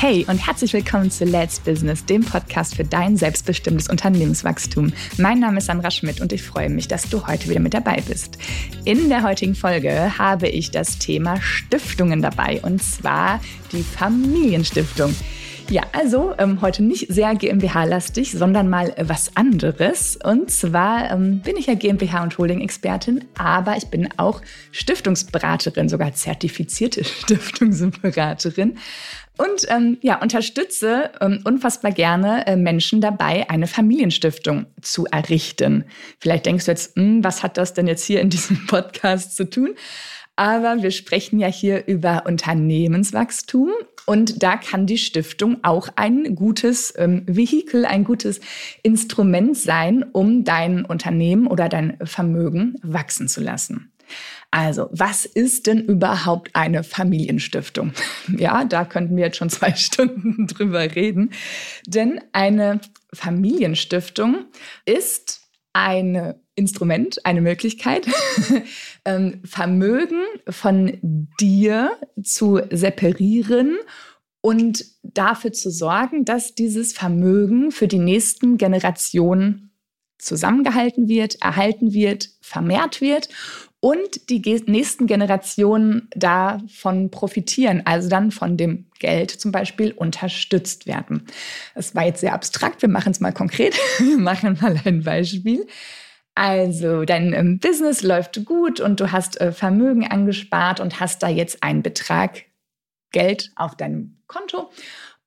Hey und herzlich willkommen zu Let's Business, dem Podcast für dein selbstbestimmtes Unternehmenswachstum. Mein Name ist Sandra Schmidt und ich freue mich, dass du heute wieder mit dabei bist. In der heutigen Folge habe ich das Thema Stiftungen dabei und zwar die Familienstiftung. Ja, also ähm, heute nicht sehr GmbH-lastig, sondern mal äh, was anderes. Und zwar ähm, bin ich ja GmbH- und Holding-Expertin, aber ich bin auch Stiftungsberaterin, sogar zertifizierte Stiftungsberaterin. Und ähm, ja, unterstütze ähm, unfassbar gerne äh, Menschen dabei, eine Familienstiftung zu errichten. Vielleicht denkst du jetzt, hm, was hat das denn jetzt hier in diesem Podcast zu tun? Aber wir sprechen ja hier über Unternehmenswachstum und da kann die Stiftung auch ein gutes ähm, Vehikel, ein gutes Instrument sein, um dein Unternehmen oder dein Vermögen wachsen zu lassen. Also, was ist denn überhaupt eine Familienstiftung? Ja, da könnten wir jetzt schon zwei Stunden drüber reden. Denn eine Familienstiftung ist ein Instrument, eine Möglichkeit, ähm, Vermögen von dir zu separieren und dafür zu sorgen, dass dieses Vermögen für die nächsten Generationen zusammengehalten wird, erhalten wird, vermehrt wird und die nächsten Generationen davon profitieren, also dann von dem Geld zum Beispiel unterstützt werden. Das war jetzt sehr abstrakt, wir machen es mal konkret, wir machen mal ein Beispiel. Also dein ähm, Business läuft gut und du hast äh, Vermögen angespart und hast da jetzt einen Betrag Geld auf deinem Konto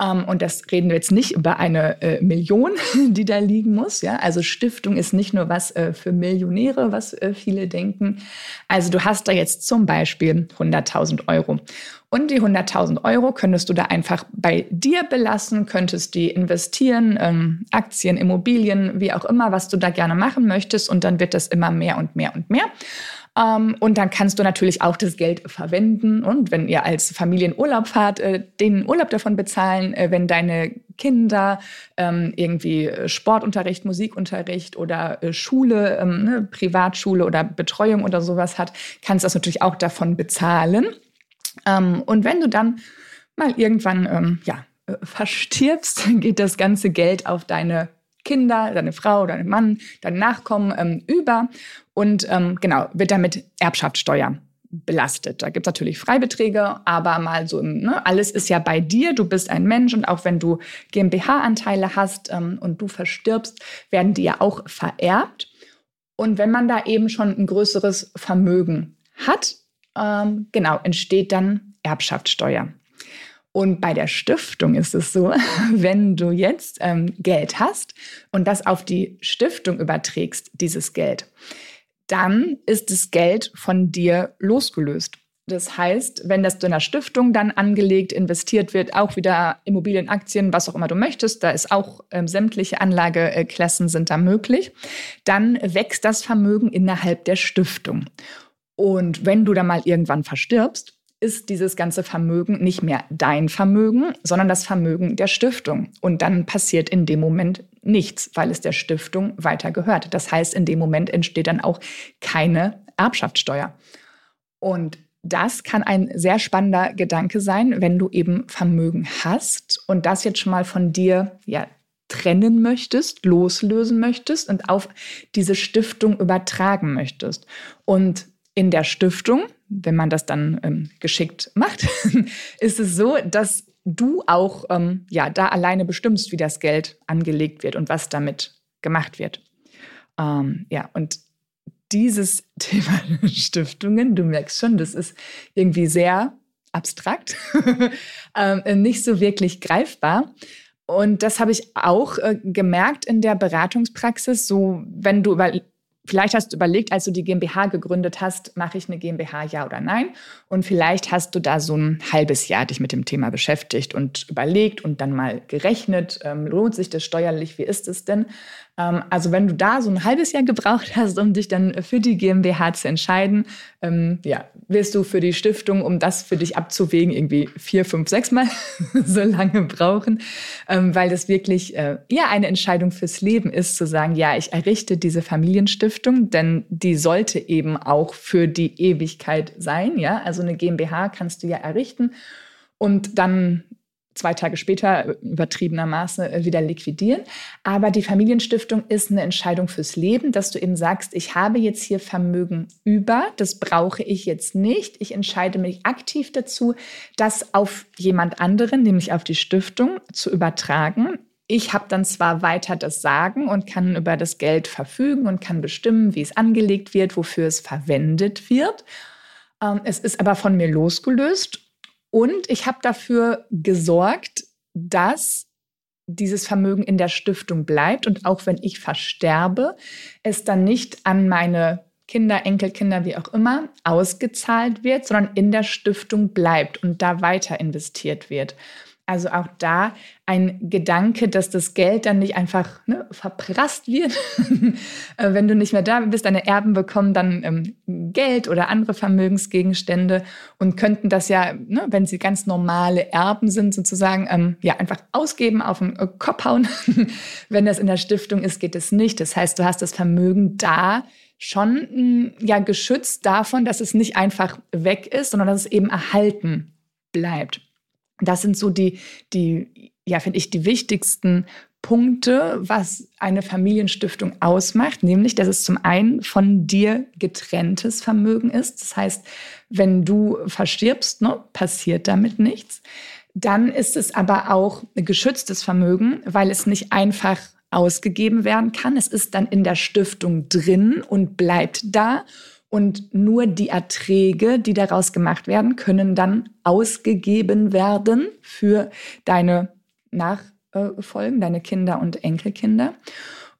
ähm, und das reden wir jetzt nicht über eine äh, Million, die da liegen muss. Ja? Also Stiftung ist nicht nur was äh, für Millionäre, was äh, viele denken. Also du hast da jetzt zum Beispiel 100.000 Euro. Und die 100.000 Euro könntest du da einfach bei dir belassen, könntest die investieren, ähm, Aktien, Immobilien, wie auch immer, was du da gerne machen möchtest. Und dann wird das immer mehr und mehr und mehr. Ähm, und dann kannst du natürlich auch das Geld verwenden und wenn ihr als Familie in Urlaub fahrt, äh, den Urlaub davon bezahlen, äh, wenn deine Kinder ähm, irgendwie Sportunterricht, Musikunterricht oder äh, Schule, ähm, ne, Privatschule oder Betreuung oder sowas hat, kannst du das natürlich auch davon bezahlen. Und wenn du dann mal irgendwann ja, äh, verstirbst, geht das ganze Geld auf deine Kinder, deine Frau, deinen Mann, deine Nachkommen ähm, über und ähm, genau, wird damit Erbschaftssteuer belastet. Da gibt es natürlich Freibeträge, aber mal so, ne, alles ist ja bei dir, du bist ein Mensch und auch wenn du GmbH-Anteile hast ähm, und du verstirbst, werden die ja auch vererbt. Und wenn man da eben schon ein größeres Vermögen hat, ähm, genau, entsteht dann Erbschaftssteuer. Und bei der Stiftung ist es so, wenn du jetzt ähm, Geld hast und das auf die Stiftung überträgst, dieses Geld, dann ist das Geld von dir losgelöst. Das heißt, wenn das in der Stiftung dann angelegt, investiert wird, auch wieder Immobilien, Aktien, was auch immer du möchtest, da ist auch ähm, sämtliche Anlageklassen sind da möglich, dann wächst das Vermögen innerhalb der Stiftung. Und wenn du dann mal irgendwann verstirbst, ist dieses ganze Vermögen nicht mehr dein Vermögen, sondern das Vermögen der Stiftung. Und dann passiert in dem Moment nichts, weil es der Stiftung weiter gehört. Das heißt, in dem Moment entsteht dann auch keine Erbschaftssteuer. Und das kann ein sehr spannender Gedanke sein, wenn du eben Vermögen hast und das jetzt schon mal von dir ja, trennen möchtest, loslösen möchtest und auf diese Stiftung übertragen möchtest. Und in der Stiftung, wenn man das dann ähm, geschickt macht, ist es so, dass du auch ähm, ja, da alleine bestimmst, wie das Geld angelegt wird und was damit gemacht wird. Ähm, ja, und dieses Thema Stiftungen, du merkst schon, das ist irgendwie sehr abstrakt, ähm, nicht so wirklich greifbar. Und das habe ich auch äh, gemerkt in der Beratungspraxis. So, wenn du über, Vielleicht hast du überlegt, als du die GmbH gegründet hast, mache ich eine GmbH, ja oder nein? Und vielleicht hast du da so ein halbes Jahr dich mit dem Thema beschäftigt und überlegt und dann mal gerechnet, ähm, lohnt sich das steuerlich, wie ist es denn? Ähm, also wenn du da so ein halbes Jahr gebraucht hast, um dich dann für die GmbH zu entscheiden, ähm, ja, wirst du für die Stiftung, um das für dich abzuwägen, irgendwie vier, fünf, sechs Mal so lange brauchen, ähm, weil das wirklich äh, ja eine Entscheidung fürs Leben ist, zu sagen, ja, ich errichte diese Familienstiftung, denn die sollte eben auch für die Ewigkeit sein, ja. Also eine GmbH kannst du ja errichten und dann zwei Tage später übertriebenermaßen äh, wieder liquidieren. Aber die Familienstiftung ist eine Entscheidung fürs Leben, dass du eben sagst, ich habe jetzt hier Vermögen über, das brauche ich jetzt nicht. Ich entscheide mich aktiv dazu, das auf jemand anderen, nämlich auf die Stiftung, zu übertragen. Ich habe dann zwar weiter das Sagen und kann über das Geld verfügen und kann bestimmen, wie es angelegt wird, wofür es verwendet wird. Ähm, es ist aber von mir losgelöst und ich habe dafür gesorgt, dass dieses Vermögen in der Stiftung bleibt und auch wenn ich versterbe, es dann nicht an meine Kinder, Enkelkinder, wie auch immer, ausgezahlt wird, sondern in der Stiftung bleibt und da weiter investiert wird. Also auch da ein Gedanke, dass das Geld dann nicht einfach ne, verprasst wird. Äh, wenn du nicht mehr da bist, deine Erben bekommen dann ähm, Geld oder andere Vermögensgegenstände und könnten das ja, ne, wenn sie ganz normale Erben sind, sozusagen, ähm, ja, einfach ausgeben, auf den äh, Kopf hauen. wenn das in der Stiftung ist, geht es nicht. Das heißt, du hast das Vermögen da schon hm, ja geschützt davon, dass es nicht einfach weg ist, sondern dass es eben erhalten bleibt. Das sind so die, die, ja, finde ich, die wichtigsten Punkte, was eine Familienstiftung ausmacht, nämlich, dass es zum einen von dir getrenntes Vermögen ist. Das heißt, wenn du verstirbst, ne, passiert damit nichts. Dann ist es aber auch geschütztes Vermögen, weil es nicht einfach ausgegeben werden kann. Es ist dann in der Stiftung drin und bleibt da und nur die Erträge, die daraus gemacht werden, können dann ausgegeben werden für deine Nachfolgen, deine Kinder und Enkelkinder.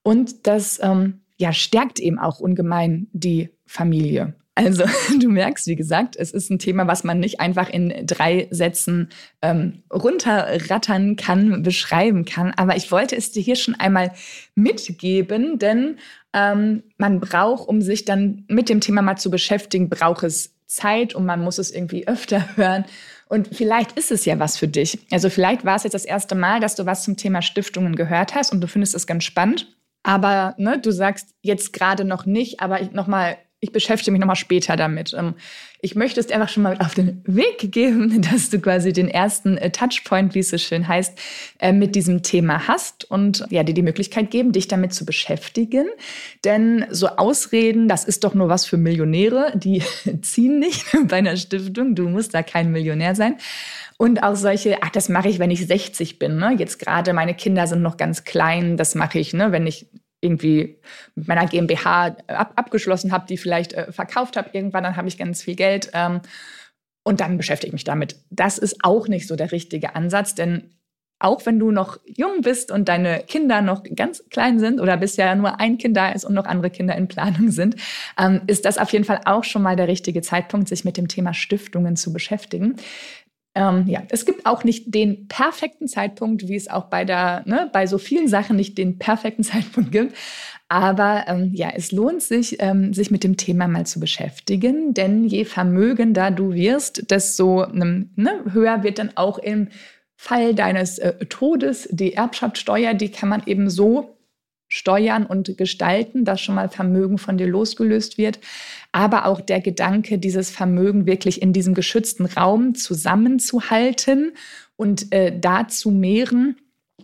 Und das ähm, ja, stärkt eben auch ungemein die Familie. Also du merkst, wie gesagt, es ist ein Thema, was man nicht einfach in drei Sätzen ähm, runterrattern kann, beschreiben kann. Aber ich wollte es dir hier schon einmal mitgeben, denn ähm, man braucht, um sich dann mit dem Thema mal zu beschäftigen, braucht es Zeit und man muss es irgendwie öfter hören. Und vielleicht ist es ja was für dich. Also vielleicht war es jetzt das erste Mal, dass du was zum Thema Stiftungen gehört hast und du findest es ganz spannend. Aber ne, du sagst jetzt gerade noch nicht, aber ich nochmal ich beschäftige mich nochmal später damit. Ähm, ich möchte es dir einfach schon mal auf den Weg geben, dass du quasi den ersten äh, Touchpoint, wie es so schön heißt, äh, mit diesem Thema hast und ja, dir die Möglichkeit geben, dich damit zu beschäftigen. Denn so Ausreden, das ist doch nur was für Millionäre, die ziehen nicht bei einer Stiftung. Du musst da kein Millionär sein. Und auch solche, ach, das mache ich, wenn ich 60 bin. Ne? Jetzt gerade meine Kinder sind noch ganz klein, das mache ich, ne, wenn ich irgendwie mit meiner GmbH ab, abgeschlossen habe, die vielleicht äh, verkauft habe irgendwann, dann habe ich ganz viel Geld ähm, und dann beschäftige ich mich damit. Das ist auch nicht so der richtige Ansatz, denn auch wenn du noch jung bist und deine Kinder noch ganz klein sind oder bisher nur ein Kind da ist und noch andere Kinder in Planung sind, ähm, ist das auf jeden Fall auch schon mal der richtige Zeitpunkt, sich mit dem Thema Stiftungen zu beschäftigen. Ähm, ja, es gibt auch nicht den perfekten Zeitpunkt, wie es auch bei der, ne, bei so vielen Sachen nicht den perfekten Zeitpunkt gibt. Aber ähm, ja, es lohnt sich, ähm, sich mit dem Thema mal zu beschäftigen, denn je vermögender du wirst, desto ne, höher wird dann auch im Fall deines äh, Todes die Erbschaftssteuer. Die kann man eben so steuern und gestalten, dass schon mal Vermögen von dir losgelöst wird aber auch der Gedanke, dieses Vermögen wirklich in diesem geschützten Raum zusammenzuhalten und äh, da zu mehren,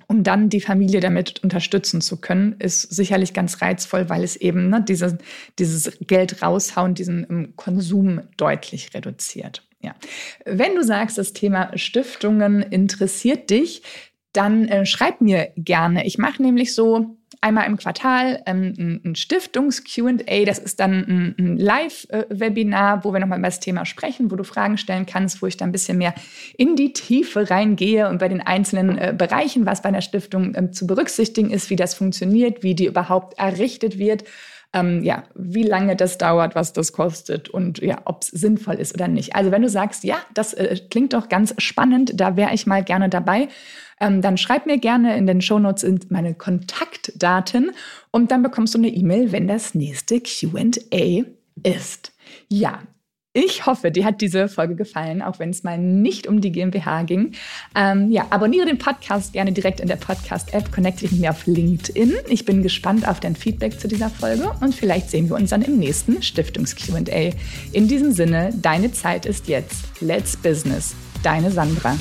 um dann die Familie damit unterstützen zu können, ist sicherlich ganz reizvoll, weil es eben ne, diese, dieses Geld raushauen, diesen um, Konsum deutlich reduziert. Ja. Wenn du sagst, das Thema Stiftungen interessiert dich, dann äh, schreib mir gerne. Ich mache nämlich so einmal im Quartal ähm, ein Stiftungs-QA. Das ist dann ein, ein Live-Webinar, wo wir nochmal über das Thema sprechen, wo du Fragen stellen kannst, wo ich dann ein bisschen mehr in die Tiefe reingehe und bei den einzelnen äh, Bereichen, was bei einer Stiftung ähm, zu berücksichtigen ist, wie das funktioniert, wie die überhaupt errichtet wird. Ähm, ja, wie lange das dauert, was das kostet und ja, ob es sinnvoll ist oder nicht. Also wenn du sagst, ja, das äh, klingt doch ganz spannend, da wäre ich mal gerne dabei ähm, dann schreib mir gerne in den Shownotes meine Kontaktdaten und dann bekommst du eine E-Mail, wenn das nächste QA ist. Ja, ich hoffe, dir hat diese Folge gefallen, auch wenn es mal nicht um die GmbH ging. Ähm, ja, abonniere den Podcast gerne direkt in der Podcast-App, connecte dich mit mir auf LinkedIn. Ich bin gespannt auf dein Feedback zu dieser Folge und vielleicht sehen wir uns dann im nächsten Stiftungs-QA. In diesem Sinne, deine Zeit ist jetzt. Let's Business. Deine Sandra.